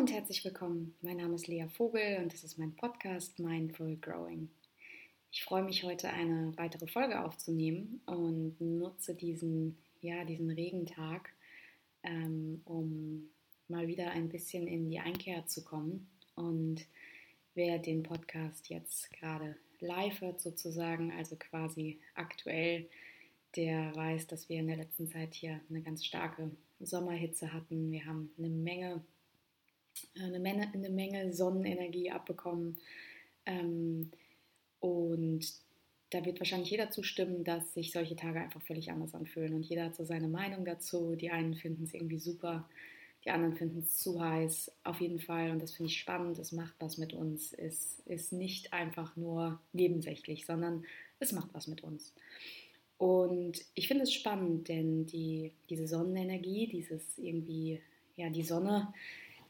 und herzlich willkommen. Mein Name ist Lea Vogel und das ist mein Podcast Mindful Growing. Ich freue mich heute eine weitere Folge aufzunehmen und nutze diesen, ja, diesen Regentag, ähm, um mal wieder ein bisschen in die Einkehr zu kommen. Und wer den Podcast jetzt gerade live hört sozusagen, also quasi aktuell, der weiß, dass wir in der letzten Zeit hier eine ganz starke Sommerhitze hatten. Wir haben eine Menge eine Menge, eine Menge Sonnenenergie abbekommen. Ähm, und da wird wahrscheinlich jeder zustimmen, dass sich solche Tage einfach völlig anders anfühlen. Und jeder hat so seine Meinung dazu. Die einen finden es irgendwie super, die anderen finden es zu heiß. Auf jeden Fall, und das finde ich spannend, es macht was mit uns. Es ist nicht einfach nur nebensächlich, sondern es macht was mit uns. Und ich finde es spannend, denn die, diese Sonnenenergie, dieses irgendwie, ja, die Sonne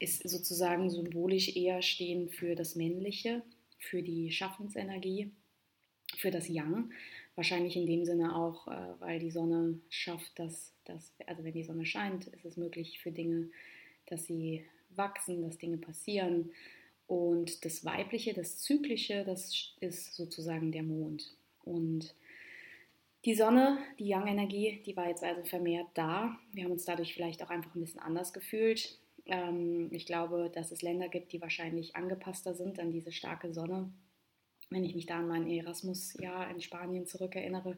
ist sozusagen symbolisch eher stehen für das Männliche, für die Schaffensenergie, für das Yang. Wahrscheinlich in dem Sinne auch, äh, weil die Sonne schafft, dass, dass, also wenn die Sonne scheint, ist es möglich für Dinge, dass sie wachsen, dass Dinge passieren. Und das Weibliche, das Zyklische, das ist sozusagen der Mond. Und die Sonne, die Yang-Energie, die war jetzt also vermehrt da. Wir haben uns dadurch vielleicht auch einfach ein bisschen anders gefühlt. Ähm, ich glaube, dass es Länder gibt, die wahrscheinlich angepasster sind an diese starke Sonne. Wenn ich mich da an mein Erasmus-Jahr in Spanien zurückerinnere,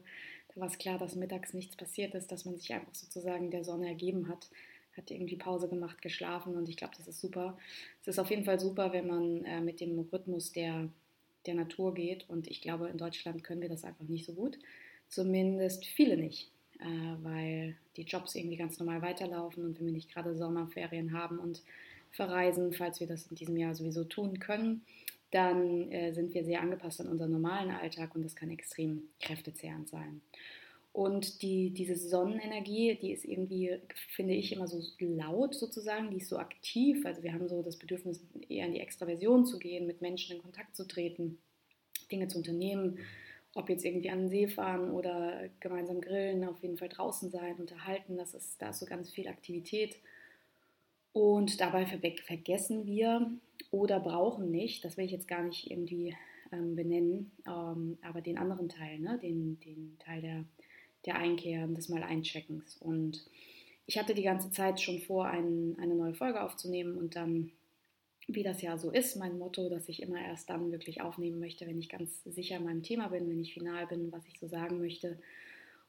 da war es klar, dass mittags nichts passiert ist, dass man sich einfach sozusagen der Sonne ergeben hat, hat irgendwie Pause gemacht, geschlafen und ich glaube, das ist super. Es ist auf jeden Fall super, wenn man äh, mit dem Rhythmus der, der Natur geht und ich glaube, in Deutschland können wir das einfach nicht so gut. Zumindest viele nicht weil die Jobs irgendwie ganz normal weiterlaufen und wenn wir nicht gerade Sommerferien haben und verreisen, falls wir das in diesem Jahr sowieso tun können, dann äh, sind wir sehr angepasst an unseren normalen Alltag und das kann extrem kräftezehrend sein. Und die, diese Sonnenenergie, die ist irgendwie, finde ich, immer so laut sozusagen, die ist so aktiv. Also wir haben so das Bedürfnis, eher in die Extraversion zu gehen, mit Menschen in Kontakt zu treten, Dinge zu unternehmen, ob jetzt irgendwie an den See fahren oder gemeinsam grillen, auf jeden Fall draußen sein, unterhalten, das ist, da ist so ganz viel Aktivität. Und dabei vergessen wir oder brauchen nicht, das will ich jetzt gar nicht irgendwie ähm, benennen, ähm, aber den anderen Teil, ne? den, den Teil der, der Einkehr, des Mal Eincheckens. Und ich hatte die ganze Zeit schon vor, ein, eine neue Folge aufzunehmen und dann wie das ja so ist, mein Motto, dass ich immer erst dann wirklich aufnehmen möchte, wenn ich ganz sicher in meinem Thema bin, wenn ich final bin, was ich so sagen möchte.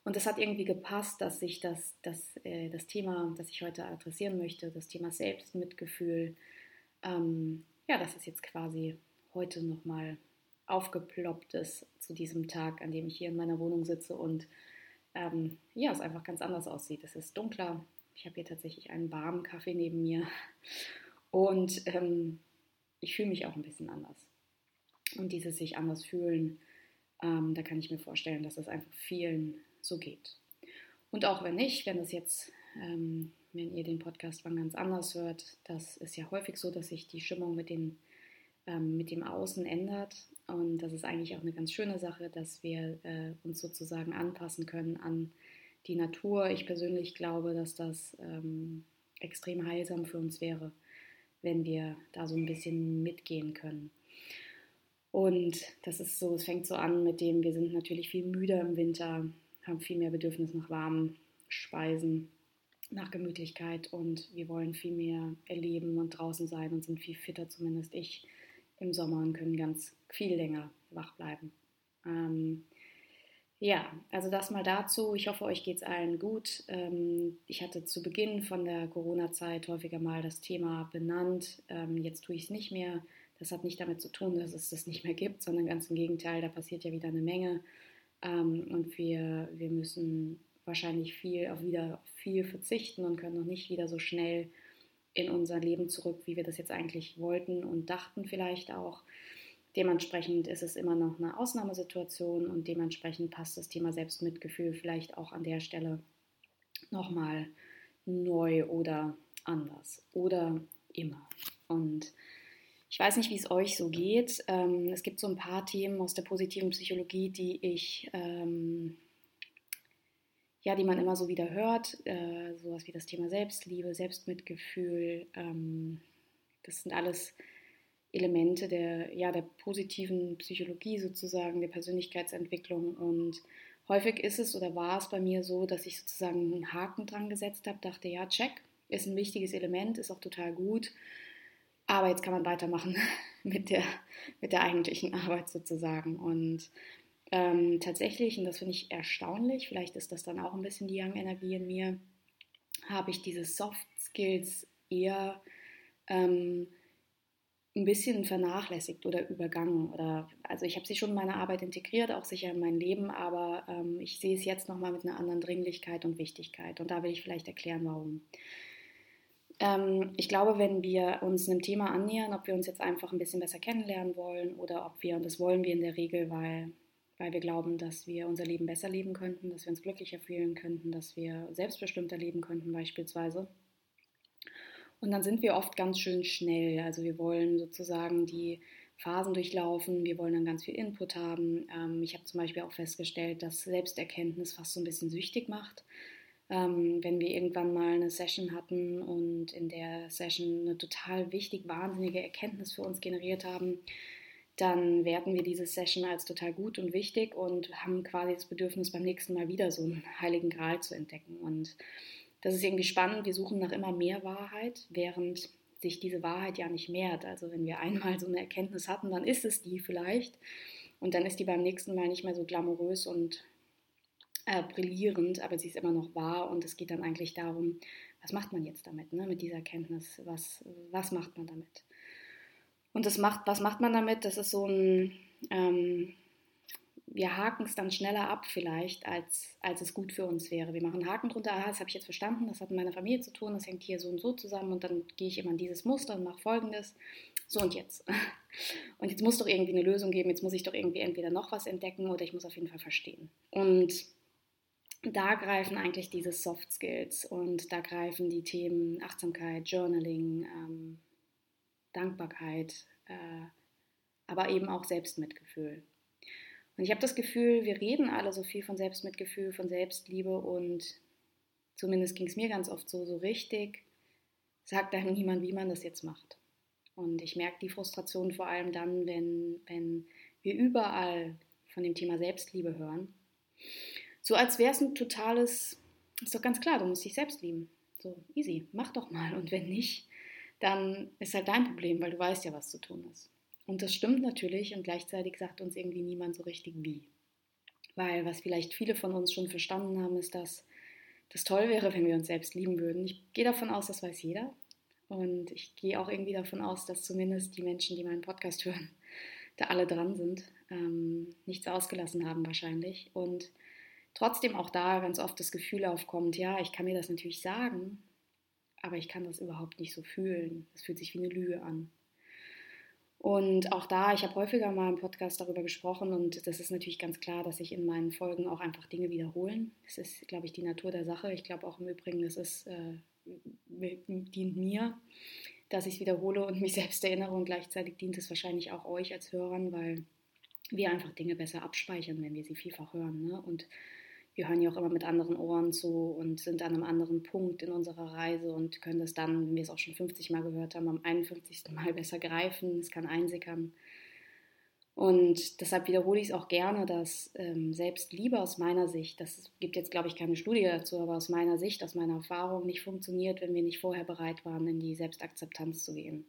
Und es hat irgendwie gepasst, dass sich das, das, äh, das Thema, das ich heute adressieren möchte, das Thema Selbstmitgefühl, ähm, ja, dass es jetzt quasi heute nochmal aufgeploppt ist zu diesem Tag, an dem ich hier in meiner Wohnung sitze und ähm, ja, es einfach ganz anders aussieht. Es ist dunkler. Ich habe hier tatsächlich einen warmen Kaffee neben mir und ähm, ich fühle mich auch ein bisschen anders. Und dieses sich anders fühlen, ähm, da kann ich mir vorstellen, dass das einfach vielen so geht. Und auch wenn nicht, wenn das jetzt, ähm, wenn ihr den Podcast wann ganz anders hört, das ist ja häufig so, dass sich die Stimmung mit, den, ähm, mit dem Außen ändert. Und das ist eigentlich auch eine ganz schöne Sache, dass wir äh, uns sozusagen anpassen können an die Natur. Ich persönlich glaube, dass das ähm, extrem heilsam für uns wäre wenn wir da so ein bisschen mitgehen können. Und das ist so, es fängt so an mit dem, wir sind natürlich viel müder im Winter, haben viel mehr Bedürfnis nach warmen Speisen, nach Gemütlichkeit und wir wollen viel mehr erleben und draußen sein und sind viel fitter, zumindest ich, im Sommer und können ganz viel länger wach bleiben. Ähm, ja, also das mal dazu. Ich hoffe, euch geht es allen gut. Ähm, ich hatte zu Beginn von der Corona-Zeit häufiger mal das Thema benannt. Ähm, jetzt tue ich es nicht mehr. Das hat nicht damit zu tun, dass es das nicht mehr gibt, sondern ganz im Gegenteil, da passiert ja wieder eine Menge. Ähm, und wir, wir müssen wahrscheinlich viel auf wieder viel verzichten und können noch nicht wieder so schnell in unser Leben zurück, wie wir das jetzt eigentlich wollten und dachten vielleicht auch. Dementsprechend ist es immer noch eine Ausnahmesituation und dementsprechend passt das Thema Selbstmitgefühl vielleicht auch an der Stelle nochmal neu oder anders oder immer. Und ich weiß nicht, wie es euch so geht. Ähm, es gibt so ein paar Themen aus der positiven Psychologie, die ich, ähm, ja, die man immer so wieder hört. Äh, sowas wie das Thema Selbstliebe, Selbstmitgefühl, ähm, Das sind alles Elemente der, ja, der positiven Psychologie sozusagen, der Persönlichkeitsentwicklung. Und häufig ist es oder war es bei mir so, dass ich sozusagen einen Haken dran gesetzt habe, dachte, ja, check, ist ein wichtiges Element, ist auch total gut. Aber jetzt kann man weitermachen mit der, mit der eigentlichen Arbeit sozusagen. Und ähm, tatsächlich, und das finde ich erstaunlich, vielleicht ist das dann auch ein bisschen die Young-Energie in mir, habe ich diese Soft Skills eher ähm, ein bisschen vernachlässigt oder übergangen. Oder, also ich habe sie schon in meine Arbeit integriert, auch sicher in mein Leben, aber ähm, ich sehe es jetzt nochmal mit einer anderen Dringlichkeit und Wichtigkeit. Und da will ich vielleicht erklären, warum. Ähm, ich glaube, wenn wir uns einem Thema annähern, ob wir uns jetzt einfach ein bisschen besser kennenlernen wollen oder ob wir, und das wollen wir in der Regel, weil, weil wir glauben, dass wir unser Leben besser leben könnten, dass wir uns glücklicher fühlen könnten, dass wir selbstbestimmter leben könnten beispielsweise. Und dann sind wir oft ganz schön schnell. Also wir wollen sozusagen die Phasen durchlaufen, wir wollen dann ganz viel Input haben. Ähm, ich habe zum Beispiel auch festgestellt, dass Selbsterkenntnis fast so ein bisschen süchtig macht. Ähm, wenn wir irgendwann mal eine Session hatten und in der Session eine total wichtig, wahnsinnige Erkenntnis für uns generiert haben, dann werten wir diese Session als total gut und wichtig und haben quasi das Bedürfnis, beim nächsten Mal wieder so einen heiligen Gral zu entdecken. Und das ist irgendwie spannend. Wir suchen nach immer mehr Wahrheit, während sich diese Wahrheit ja nicht mehrt. Also wenn wir einmal so eine Erkenntnis hatten, dann ist es die vielleicht. Und dann ist die beim nächsten Mal nicht mehr so glamourös und äh, brillierend, aber sie ist immer noch wahr und es geht dann eigentlich darum, was macht man jetzt damit, ne, mit dieser Erkenntnis, was, was macht man damit? Und das macht, was macht man damit? Das ist so ein, ähm, wir haken es dann schneller ab vielleicht, als, als es gut für uns wäre. Wir machen einen Haken drunter, ah, das habe ich jetzt verstanden, das hat mit meiner Familie zu tun, das hängt hier so und so zusammen und dann gehe ich immer in dieses Muster und mache folgendes. So und jetzt. Und jetzt muss doch irgendwie eine Lösung geben, jetzt muss ich doch irgendwie entweder noch was entdecken oder ich muss auf jeden Fall verstehen. Und da greifen eigentlich diese Soft Skills und da greifen die Themen Achtsamkeit, Journaling, ähm, Dankbarkeit, äh, aber eben auch Selbstmitgefühl. Und ich habe das Gefühl, wir reden alle so viel von Selbstmitgefühl, von Selbstliebe und zumindest ging es mir ganz oft so, so richtig sagt einem niemand, wie man das jetzt macht. Und ich merke die Frustration vor allem dann, wenn, wenn wir überall von dem Thema Selbstliebe hören so als wäre es ein totales, ist doch ganz klar, du musst dich selbst lieben. So, easy, mach doch mal. Und wenn nicht, dann ist halt dein Problem, weil du weißt ja, was zu tun ist. Und das stimmt natürlich und gleichzeitig sagt uns irgendwie niemand so richtig wie. Weil was vielleicht viele von uns schon verstanden haben, ist, dass das toll wäre, wenn wir uns selbst lieben würden. Ich gehe davon aus, das weiß jeder. Und ich gehe auch irgendwie davon aus, dass zumindest die Menschen, die meinen Podcast hören, da alle dran sind, ähm, nichts ausgelassen haben wahrscheinlich. Und trotzdem auch da ganz oft das Gefühl aufkommt, ja, ich kann mir das natürlich sagen, aber ich kann das überhaupt nicht so fühlen. Es fühlt sich wie eine Lüge an. Und auch da, ich habe häufiger mal im Podcast darüber gesprochen und das ist natürlich ganz klar, dass sich in meinen Folgen auch einfach Dinge wiederholen. Das ist, glaube ich, die Natur der Sache. Ich glaube auch im Übrigen, das ist, äh, dient mir, dass ich es wiederhole und mich selbst erinnere und gleichzeitig dient es wahrscheinlich auch euch als Hörern, weil wir einfach Dinge besser abspeichern, wenn wir sie vielfach hören. Ne? Und wir hören ja auch immer mit anderen Ohren zu und sind an einem anderen Punkt in unserer Reise und können das dann, wenn wir es auch schon 50 Mal gehört haben, am 51. Mal besser greifen. Es kann einsickern. Und deshalb wiederhole ich es auch gerne, dass ähm, Selbstliebe aus meiner Sicht, das gibt jetzt, glaube ich, keine Studie dazu, aber aus meiner Sicht, aus meiner Erfahrung nicht funktioniert, wenn wir nicht vorher bereit waren, in die Selbstakzeptanz zu gehen.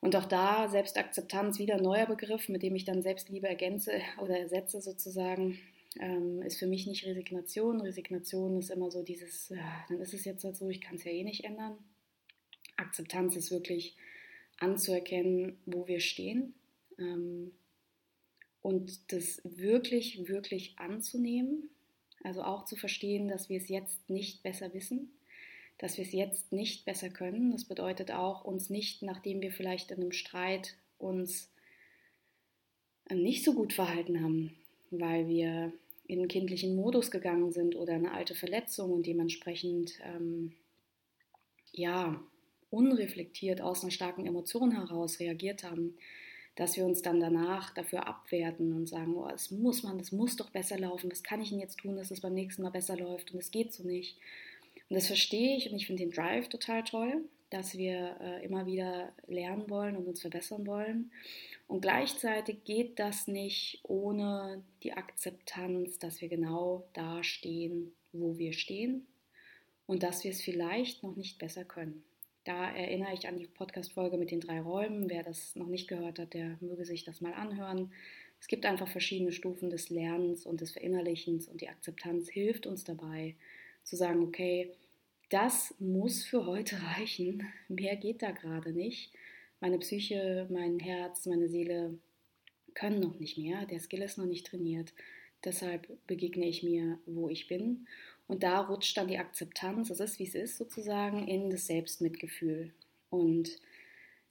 Und auch da Selbstakzeptanz wieder ein neuer Begriff, mit dem ich dann Selbstliebe ergänze oder ersetze sozusagen ähm, ist für mich nicht Resignation. Resignation ist immer so dieses, ja, dann ist es jetzt halt so, ich kann es ja eh nicht ändern. Akzeptanz ist wirklich anzuerkennen, wo wir stehen ähm, und das wirklich, wirklich anzunehmen. Also auch zu verstehen, dass wir es jetzt nicht besser wissen, dass wir es jetzt nicht besser können. Das bedeutet auch, uns nicht, nachdem wir vielleicht in einem Streit uns nicht so gut verhalten haben, weil wir in einen kindlichen Modus gegangen sind oder eine alte Verletzung und dementsprechend ähm, ja unreflektiert aus einer starken Emotion heraus reagiert haben, dass wir uns dann danach dafür abwerten und sagen, oh, es muss man, das muss doch besser laufen, was kann ich denn jetzt tun, dass es beim nächsten Mal besser läuft und es geht so nicht. Und das verstehe ich und ich finde den Drive total toll. Dass wir äh, immer wieder lernen wollen und uns verbessern wollen. Und gleichzeitig geht das nicht ohne die Akzeptanz, dass wir genau da stehen, wo wir stehen und dass wir es vielleicht noch nicht besser können. Da erinnere ich an die Podcast-Folge mit den drei Räumen. Wer das noch nicht gehört hat, der möge sich das mal anhören. Es gibt einfach verschiedene Stufen des Lernens und des Verinnerlichens und die Akzeptanz hilft uns dabei zu sagen, okay, das muss für heute reichen. Mehr geht da gerade nicht. Meine Psyche, mein Herz, meine Seele können noch nicht mehr. Der Skill ist noch nicht trainiert. Deshalb begegne ich mir, wo ich bin. Und da rutscht dann die Akzeptanz, es ist wie es ist sozusagen, in das Selbstmitgefühl. Und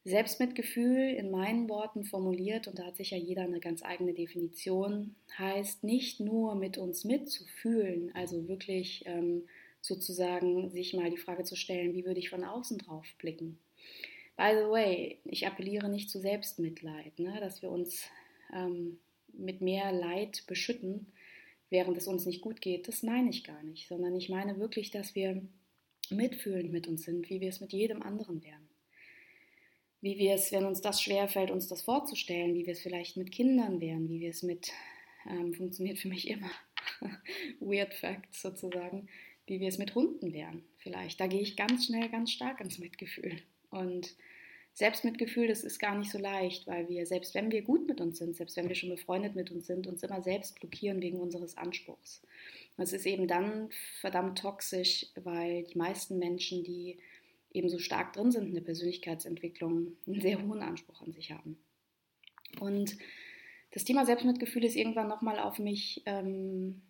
Selbstmitgefühl in meinen Worten formuliert, und da hat sicher jeder eine ganz eigene Definition, heißt nicht nur mit uns mitzufühlen, also wirklich ähm, sozusagen sich mal die Frage zu stellen, wie würde ich von außen drauf blicken. By the way, ich appelliere nicht zu Selbstmitleid, ne, dass wir uns ähm, mit mehr Leid beschütten, während es uns nicht gut geht. Das meine ich gar nicht, sondern ich meine wirklich, dass wir mitfühlend mit uns sind, wie wir es mit jedem anderen wären wie wir es, wenn uns das schwerfällt, uns das vorzustellen, wie wir es vielleicht mit Kindern wären, wie wir es mit, ähm, funktioniert für mich immer, Weird Facts sozusagen, wie wir es mit Hunden wären vielleicht. Da gehe ich ganz schnell, ganz stark ins Mitgefühl. Und Selbstmitgefühl, das ist gar nicht so leicht, weil wir, selbst wenn wir gut mit uns sind, selbst wenn wir schon befreundet mit uns sind, uns immer selbst blockieren wegen unseres Anspruchs. Und es ist eben dann verdammt toxisch, weil die meisten Menschen, die eben so stark drin sind in der Persönlichkeitsentwicklung, einen sehr hohen Anspruch an sich haben. Und das Thema Selbstmitgefühl ist irgendwann nochmal auf mich ähm,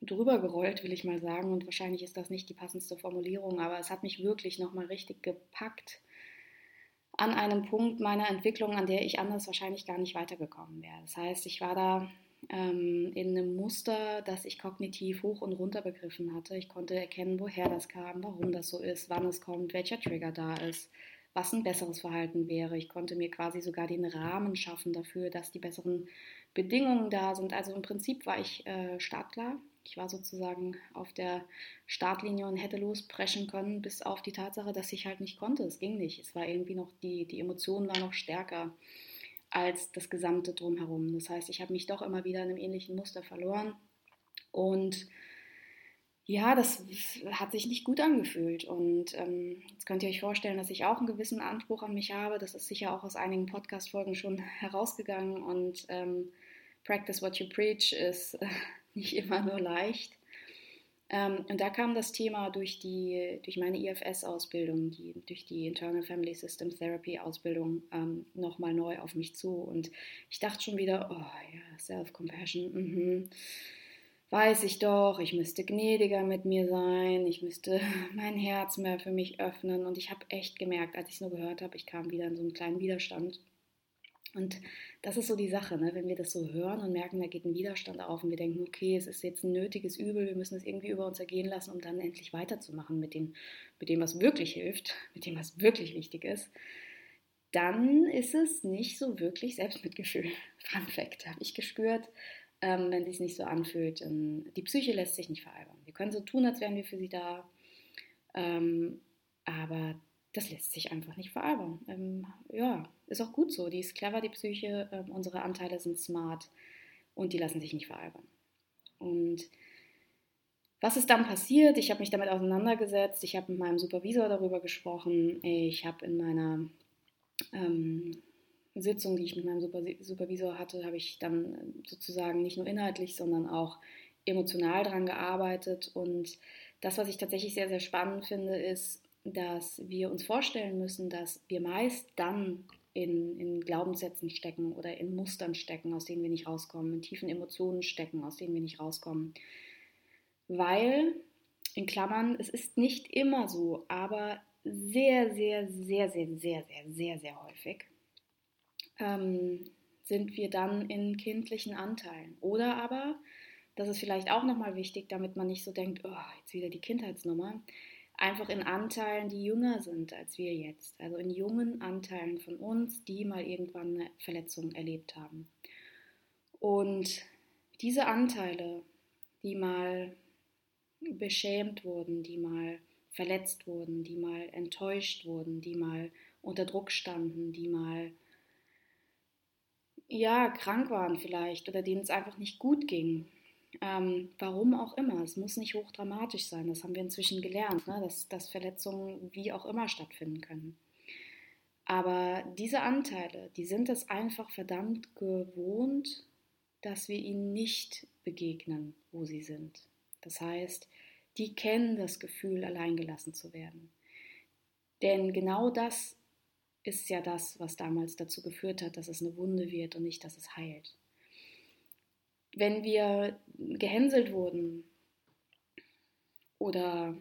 drüber gerollt, will ich mal sagen. Und wahrscheinlich ist das nicht die passendste Formulierung, aber es hat mich wirklich nochmal richtig gepackt an einem Punkt meiner Entwicklung, an der ich anders wahrscheinlich gar nicht weitergekommen wäre. Das heißt, ich war da ähm, in einem Muster, das ich kognitiv hoch und runter begriffen hatte. Ich konnte erkennen, woher das kam, warum das so ist, wann es kommt, welcher Trigger da ist, was ein besseres Verhalten wäre. Ich konnte mir quasi sogar den Rahmen schaffen dafür, dass die besseren Bedingungen da sind. Also im Prinzip war ich äh, startklar. Ich war sozusagen auf der Startlinie und hätte lospreschen können, bis auf die Tatsache, dass ich halt nicht konnte. Es ging nicht. Es war irgendwie noch, die, die Emotionen waren noch stärker als das gesamte drumherum. Das heißt, ich habe mich doch immer wieder in einem ähnlichen Muster verloren und ja, das hat sich nicht gut angefühlt. Und ähm, jetzt könnt ihr euch vorstellen, dass ich auch einen gewissen Anspruch an mich habe. Das ist sicher auch aus einigen Podcast-Folgen schon herausgegangen. Und ähm, Practice what you preach ist nicht immer nur leicht. Ähm, und da kam das Thema durch, die, durch meine IFS-Ausbildung, die, durch die Internal Family Systems Therapy-Ausbildung ähm, nochmal neu auf mich zu. Und ich dachte schon wieder, oh ja, Self-Compassion, mhm. weiß ich doch, ich müsste gnädiger mit mir sein, ich müsste mein Herz mehr für mich öffnen. Und ich habe echt gemerkt, als ich es nur gehört habe, ich kam wieder in so einen kleinen Widerstand. Und das ist so die Sache, ne? wenn wir das so hören und merken, da geht ein Widerstand auf und wir denken, okay, es ist jetzt ein nötiges Übel, wir müssen es irgendwie über uns ergehen lassen, um dann endlich weiterzumachen mit, den, mit dem, was wirklich hilft, mit dem, was wirklich wichtig ist, dann ist es nicht so wirklich Selbstmitgefühl. Fun Fact, habe ich gespürt, ähm, wenn es sich nicht so anfühlt. die Psyche lässt sich nicht veralbern. Wir können so tun, als wären wir für sie da, ähm, aber das lässt sich einfach nicht veralbern. Ähm, ja, ist auch gut so. Die ist clever, die Psyche. Ähm, unsere Anteile sind smart und die lassen sich nicht veralbern. Und was ist dann passiert? Ich habe mich damit auseinandergesetzt. Ich habe mit meinem Supervisor darüber gesprochen. Ich habe in meiner ähm, Sitzung, die ich mit meinem Supervisor hatte, habe ich dann sozusagen nicht nur inhaltlich, sondern auch emotional daran gearbeitet. Und das, was ich tatsächlich sehr, sehr spannend finde, ist, dass wir uns vorstellen müssen, dass wir meist dann in, in, Glaubenssätzen stecken oder in Mustern stecken, aus denen wir nicht rauskommen, in tiefen Emotionen stecken, aus denen wir nicht rauskommen. Weil, in Klammern, es ist nicht immer so, aber sehr, sehr, sehr, sehr, sehr, sehr, sehr, sehr häufig ähm, sind wir dann in kindlichen Anteilen. Oder aber, das ist vielleicht auch nochmal wichtig, damit man nicht so denkt, oh, jetzt wieder die Kindheitsnummer, einfach in Anteilen, die jünger sind als wir jetzt. Also in jungen Anteilen von uns, die mal irgendwann eine Verletzung erlebt haben. Und diese Anteile, die mal beschämt wurden, die mal verletzt wurden, die mal enttäuscht wurden, die mal unter Druck standen, die mal ja krank waren vielleicht oder denen es einfach nicht gut ging. Ähm, warum auch immer, es muss nicht hochdramatisch sein, das haben wir inzwischen gelernt, ne? dass, dass Verletzungen wie auch immer stattfinden können. Aber diese Anteile, die sind es einfach verdammt gewohnt, dass wir ihnen nicht begegnen, wo sie sind. Das heißt, die kennen das Gefühl, alleingelassen zu werden. Denn genau das ist ja das, was damals dazu geführt hat, dass es eine Wunde wird und nicht, dass es heilt. Wenn wir gehänselt wurden oder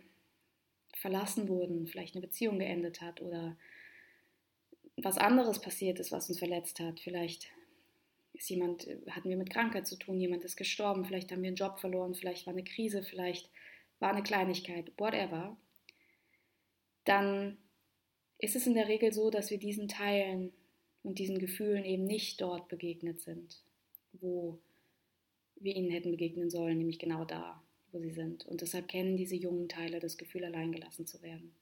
verlassen wurden, vielleicht eine Beziehung geendet hat oder was anderes passiert ist, was uns verletzt hat, vielleicht ist jemand, hatten wir mit Krankheit zu tun, jemand ist gestorben, vielleicht haben wir einen Job verloren, vielleicht war eine Krise, vielleicht war eine Kleinigkeit, whatever, dann ist es in der Regel so, dass wir diesen Teilen und diesen Gefühlen eben nicht dort begegnet sind, wo wir ihnen hätten begegnen sollen, nämlich genau da, wo sie sind. Und deshalb kennen diese jungen Teile das Gefühl, alleingelassen zu werden.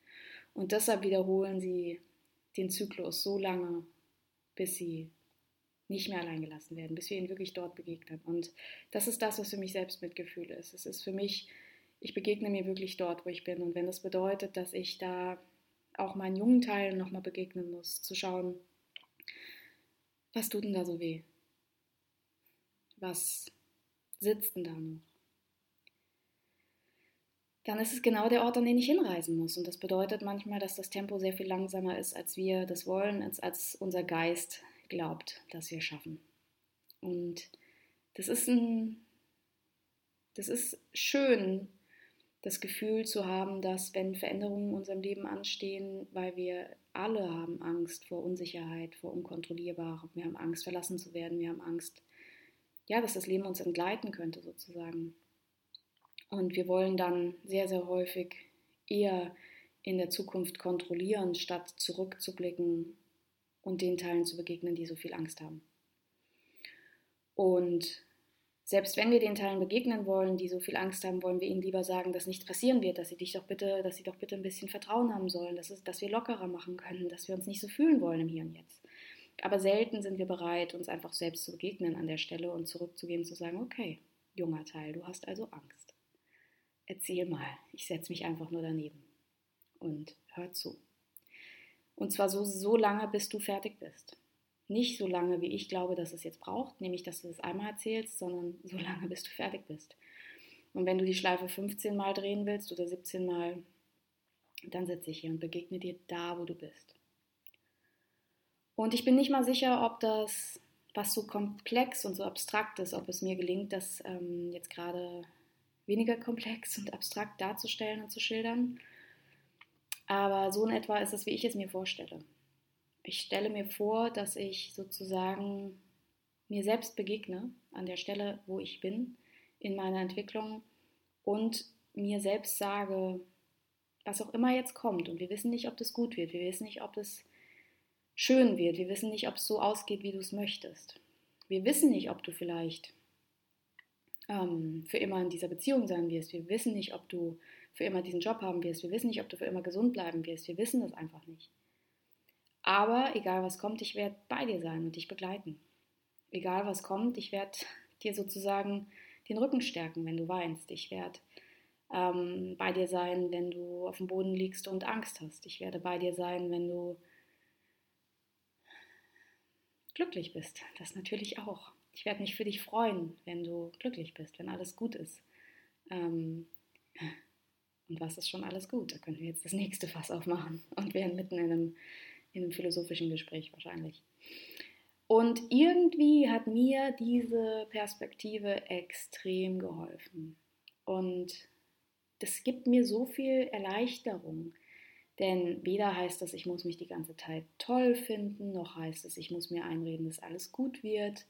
Und deshalb wiederholen sie den Zyklus so lange, bis sie nicht mehr alleingelassen werden, bis wir ihnen wirklich dort begegnen. Und das ist das, was für mich Selbstmitgefühl ist. Es ist für mich ich begegne mir wirklich dort, wo ich bin. Und wenn das bedeutet, dass ich da auch meinen jungen Teilen nochmal begegnen muss, zu schauen, was tut denn da so weh? Was sitzt denn da noch? Dann ist es genau der Ort, an den ich hinreisen muss. Und das bedeutet manchmal, dass das Tempo sehr viel langsamer ist, als wir das wollen, als, als unser Geist glaubt, dass wir schaffen. Und das ist ein, das ist schön, das Gefühl zu haben, dass wenn Veränderungen in unserem Leben anstehen, weil wir alle haben Angst vor Unsicherheit, vor Unkontrollierbarem, wir haben Angst, verlassen zu werden, wir haben Angst, ja, dass das Leben uns entgleiten könnte sozusagen. Und wir wollen dann sehr, sehr häufig eher in der Zukunft kontrollieren, statt zurückzublicken und den Teilen zu begegnen, die so viel Angst haben. Und selbst wenn wir den Teilen begegnen wollen, die so viel Angst haben, wollen wir ihnen lieber sagen, dass nichts passieren wird, dass sie dich doch bitte, dass sie doch bitte ein bisschen Vertrauen haben sollen, dass, es, dass wir lockerer machen können, dass wir uns nicht so fühlen wollen im Hier und Jetzt. Aber selten sind wir bereit, uns einfach selbst zu begegnen an der Stelle und zurückzugehen und zu sagen, okay, junger Teil, du hast also Angst. Erzähl mal, ich setze mich einfach nur daneben und hör zu. Und zwar so, so lange, bis du fertig bist. Nicht so lange, wie ich glaube, dass es jetzt braucht, nämlich dass du es einmal erzählst, sondern so lange, bis du fertig bist. Und wenn du die Schleife 15 Mal drehen willst oder 17 Mal, dann sitze ich hier und begegne dir da, wo du bist. Und ich bin nicht mal sicher, ob das, was so komplex und so abstrakt ist, ob es mir gelingt, das ähm, jetzt gerade weniger komplex und abstrakt darzustellen und zu schildern. Aber so in etwa ist es, wie ich es mir vorstelle ich stelle mir vor, dass ich sozusagen mir selbst begegne an der Stelle, wo ich bin in meiner Entwicklung und mir selbst sage, was auch immer jetzt kommt. Und wir wissen nicht, ob das gut wird. Wir wissen nicht, ob das schön wird. Wir wissen nicht, ob es so ausgeht, wie du es möchtest. Wir wissen nicht, ob du vielleicht ähm, für immer in dieser Beziehung sein wirst. Wir wissen nicht, ob du für immer diesen Job haben wirst. Wir wissen nicht, ob du für immer gesund bleiben wirst. Wir wissen das einfach nicht. Aber egal was kommt, ich werde bei dir sein und dich begleiten. Egal was kommt, ich werde dir sozusagen den Rücken stärken, wenn du weinst. Ich werde ähm, bei dir sein, wenn du auf dem Boden liegst und Angst hast. Ich werde bei dir sein, wenn du glücklich bist. Das natürlich auch. Ich werde mich für dich freuen, wenn du glücklich bist, wenn alles gut ist. Ähm, und was ist schon alles gut? Da können wir jetzt das nächste Fass aufmachen und wären mitten in einem in einem philosophischen Gespräch wahrscheinlich. Und irgendwie hat mir diese Perspektive extrem geholfen. Und das gibt mir so viel Erleichterung. Denn weder heißt das, ich muss mich die ganze Zeit toll finden, noch heißt es, ich muss mir einreden, dass alles gut wird,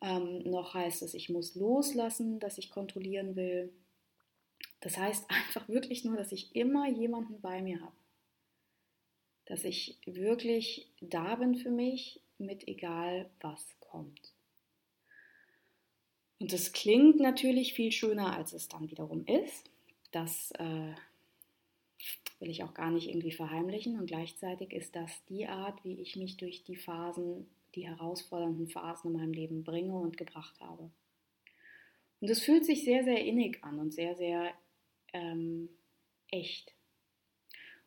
ähm, noch heißt es, ich muss loslassen, dass ich kontrollieren will. Das heißt einfach wirklich nur, dass ich immer jemanden bei mir habe dass ich wirklich da bin für mich mit egal was kommt. Und das klingt natürlich viel schöner, als es dann wiederum ist. Das äh, will ich auch gar nicht irgendwie verheimlichen. Und gleichzeitig ist das die Art, wie ich mich durch die Phasen, die herausfordernden Phasen in meinem Leben bringe und gebracht habe. Und es fühlt sich sehr, sehr innig an und sehr, sehr ähm, echt.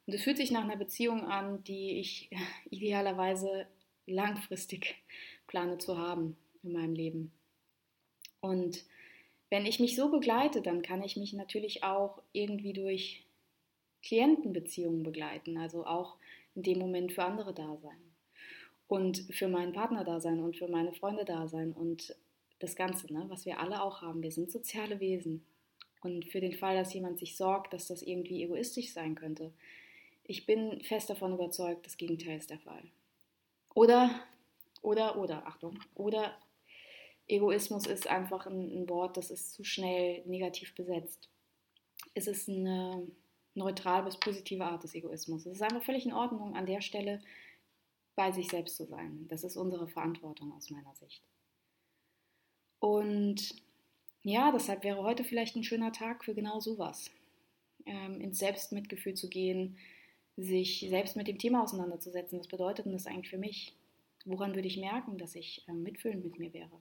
Und es fühlt sich nach einer Beziehung an, die ich idealerweise langfristig plane zu haben in meinem Leben. Und wenn ich mich so begleite, dann kann ich mich natürlich auch irgendwie durch Klientenbeziehungen begleiten, also auch in dem Moment für andere da sein und für meinen Partner da sein und für meine Freunde da sein und das Ganze, ne, was wir alle auch haben. Wir sind soziale Wesen. Und für den Fall, dass jemand sich sorgt, dass das irgendwie egoistisch sein könnte, ich bin fest davon überzeugt, das Gegenteil ist der Fall. Oder, oder, oder, Achtung, oder Egoismus ist einfach ein, ein Wort, das ist zu schnell negativ besetzt. Es ist eine neutral bis positive Art des Egoismus. Es ist einfach völlig in Ordnung, an der Stelle bei sich selbst zu sein. Das ist unsere Verantwortung aus meiner Sicht. Und ja, deshalb wäre heute vielleicht ein schöner Tag für genau sowas. Ähm, ins Selbstmitgefühl zu gehen, sich selbst mit dem Thema auseinanderzusetzen. Was bedeutet denn das eigentlich für mich? Woran würde ich merken, dass ich äh, mitfühlend mit mir wäre?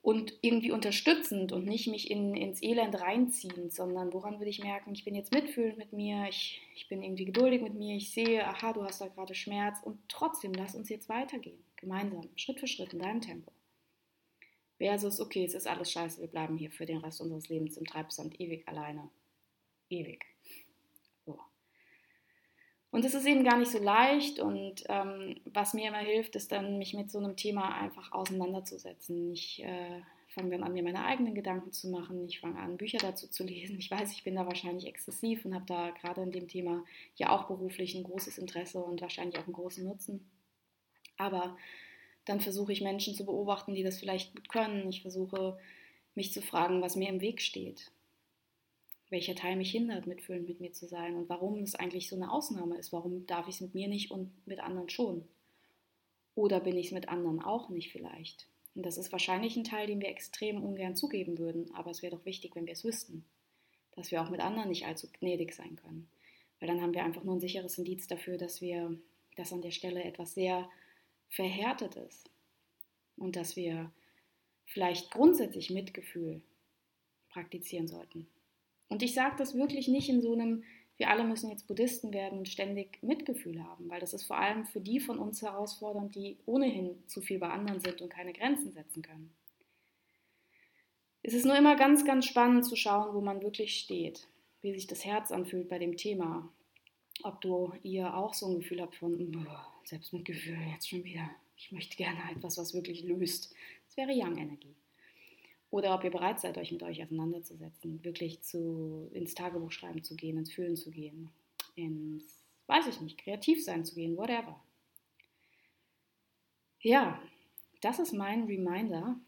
Und irgendwie unterstützend und nicht mich in, ins Elend reinziehend, sondern woran würde ich merken, ich bin jetzt mitfühlend mit mir, ich, ich bin irgendwie geduldig mit mir, ich sehe, aha, du hast da gerade Schmerz und trotzdem lass uns jetzt weitergehen, gemeinsam, Schritt für Schritt in deinem Tempo. Versus, okay, es ist alles scheiße, wir bleiben hier für den Rest unseres Lebens im Treibsand ewig alleine. Ewig. Und es ist eben gar nicht so leicht und ähm, was mir immer hilft, ist dann, mich mit so einem Thema einfach auseinanderzusetzen. Ich äh, fange dann an, mir meine eigenen Gedanken zu machen. Ich fange an, Bücher dazu zu lesen. Ich weiß, ich bin da wahrscheinlich exzessiv und habe da gerade in dem Thema ja auch beruflich ein großes Interesse und wahrscheinlich auch einen großen Nutzen. Aber dann versuche ich Menschen zu beobachten, die das vielleicht gut können. Ich versuche mich zu fragen, was mir im Weg steht welcher Teil mich hindert, mitfühlend mit mir zu sein und warum es eigentlich so eine Ausnahme ist. Warum darf ich es mit mir nicht und mit anderen schon? Oder bin ich es mit anderen auch nicht vielleicht? Und das ist wahrscheinlich ein Teil, den wir extrem ungern zugeben würden, aber es wäre doch wichtig, wenn wir es wüssten, dass wir auch mit anderen nicht allzu gnädig sein können. Weil dann haben wir einfach nur ein sicheres Indiz dafür, dass wir, dass an der Stelle etwas sehr verhärtet ist und dass wir vielleicht grundsätzlich Mitgefühl praktizieren sollten. Und ich sage das wirklich nicht in so einem, wir alle müssen jetzt Buddhisten werden und ständig Mitgefühl haben, weil das ist vor allem für die von uns herausfordernd, die ohnehin zu viel bei anderen sind und keine Grenzen setzen können. Es ist nur immer ganz, ganz spannend zu schauen, wo man wirklich steht, wie sich das Herz anfühlt bei dem Thema. Ob du ihr auch so ein Gefühl habt von Selbstmitgefühl, jetzt schon wieder. Ich möchte gerne etwas, was wirklich löst. Das wäre Yang-Energie. Oder ob ihr bereit seid, euch mit euch auseinanderzusetzen, wirklich zu, ins Tagebuch schreiben zu gehen, ins Fühlen zu gehen, ins, weiß ich nicht, kreativ sein zu gehen, whatever. Ja, das ist mein Reminder,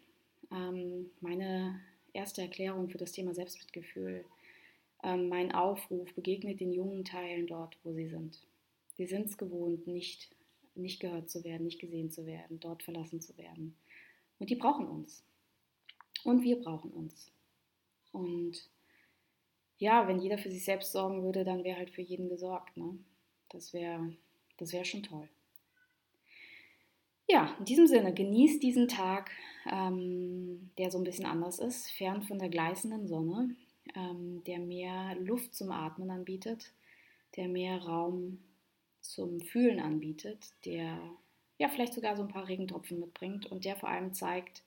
ähm, meine erste Erklärung für das Thema Selbstmitgefühl, ähm, mein Aufruf, begegnet den jungen Teilen dort, wo sie sind. Sie sind es gewohnt, nicht, nicht gehört zu werden, nicht gesehen zu werden, dort verlassen zu werden. Und die brauchen uns. Und wir brauchen uns. Und ja, wenn jeder für sich selbst sorgen würde, dann wäre halt für jeden gesorgt. Ne? Das wäre das wär schon toll. Ja, in diesem Sinne, genießt diesen Tag, ähm, der so ein bisschen anders ist, fern von der gleißenden Sonne, ähm, der mehr Luft zum Atmen anbietet, der mehr Raum zum Fühlen anbietet, der ja vielleicht sogar so ein paar Regentropfen mitbringt und der vor allem zeigt,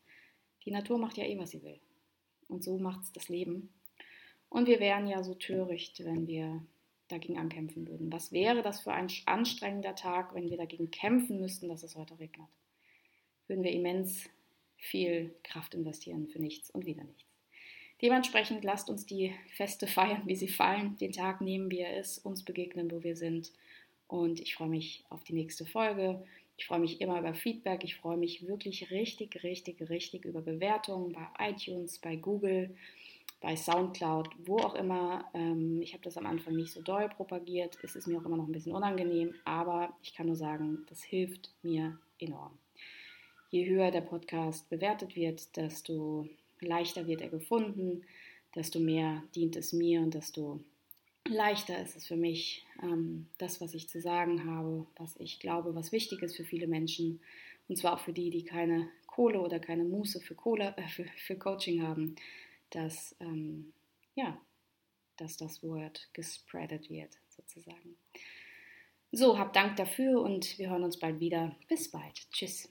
die Natur macht ja eh, was sie will. Und so macht es das Leben. Und wir wären ja so töricht, wenn wir dagegen ankämpfen würden. Was wäre das für ein anstrengender Tag, wenn wir dagegen kämpfen müssten, dass es heute regnet? Würden wir immens viel Kraft investieren für nichts und wieder nichts. Dementsprechend lasst uns die Feste feiern, wie sie fallen. Den Tag nehmen, wie er ist, uns begegnen, wo wir sind. Und ich freue mich auf die nächste Folge. Ich freue mich immer über Feedback. Ich freue mich wirklich richtig, richtig, richtig über Bewertungen bei iTunes, bei Google, bei SoundCloud, wo auch immer. Ähm, ich habe das am Anfang nicht so doll propagiert. Es ist mir auch immer noch ein bisschen unangenehm, aber ich kann nur sagen, das hilft mir enorm. Je höher der Podcast bewertet wird, desto leichter wird er gefunden, desto mehr dient es mir und desto leichter ist es für mich, ähm, das, was ich zu sagen habe, was ich glaube, was wichtig ist für viele Menschen, und zwar auch für die, die keine Kohle oder keine Muße für, Kohle, äh, für, für Coaching haben, dass, ähm, ja, dass das Wort gespreadet wird, sozusagen. So, hab Dank dafür und wir hören uns bald wieder. Bis bald. Tschüss.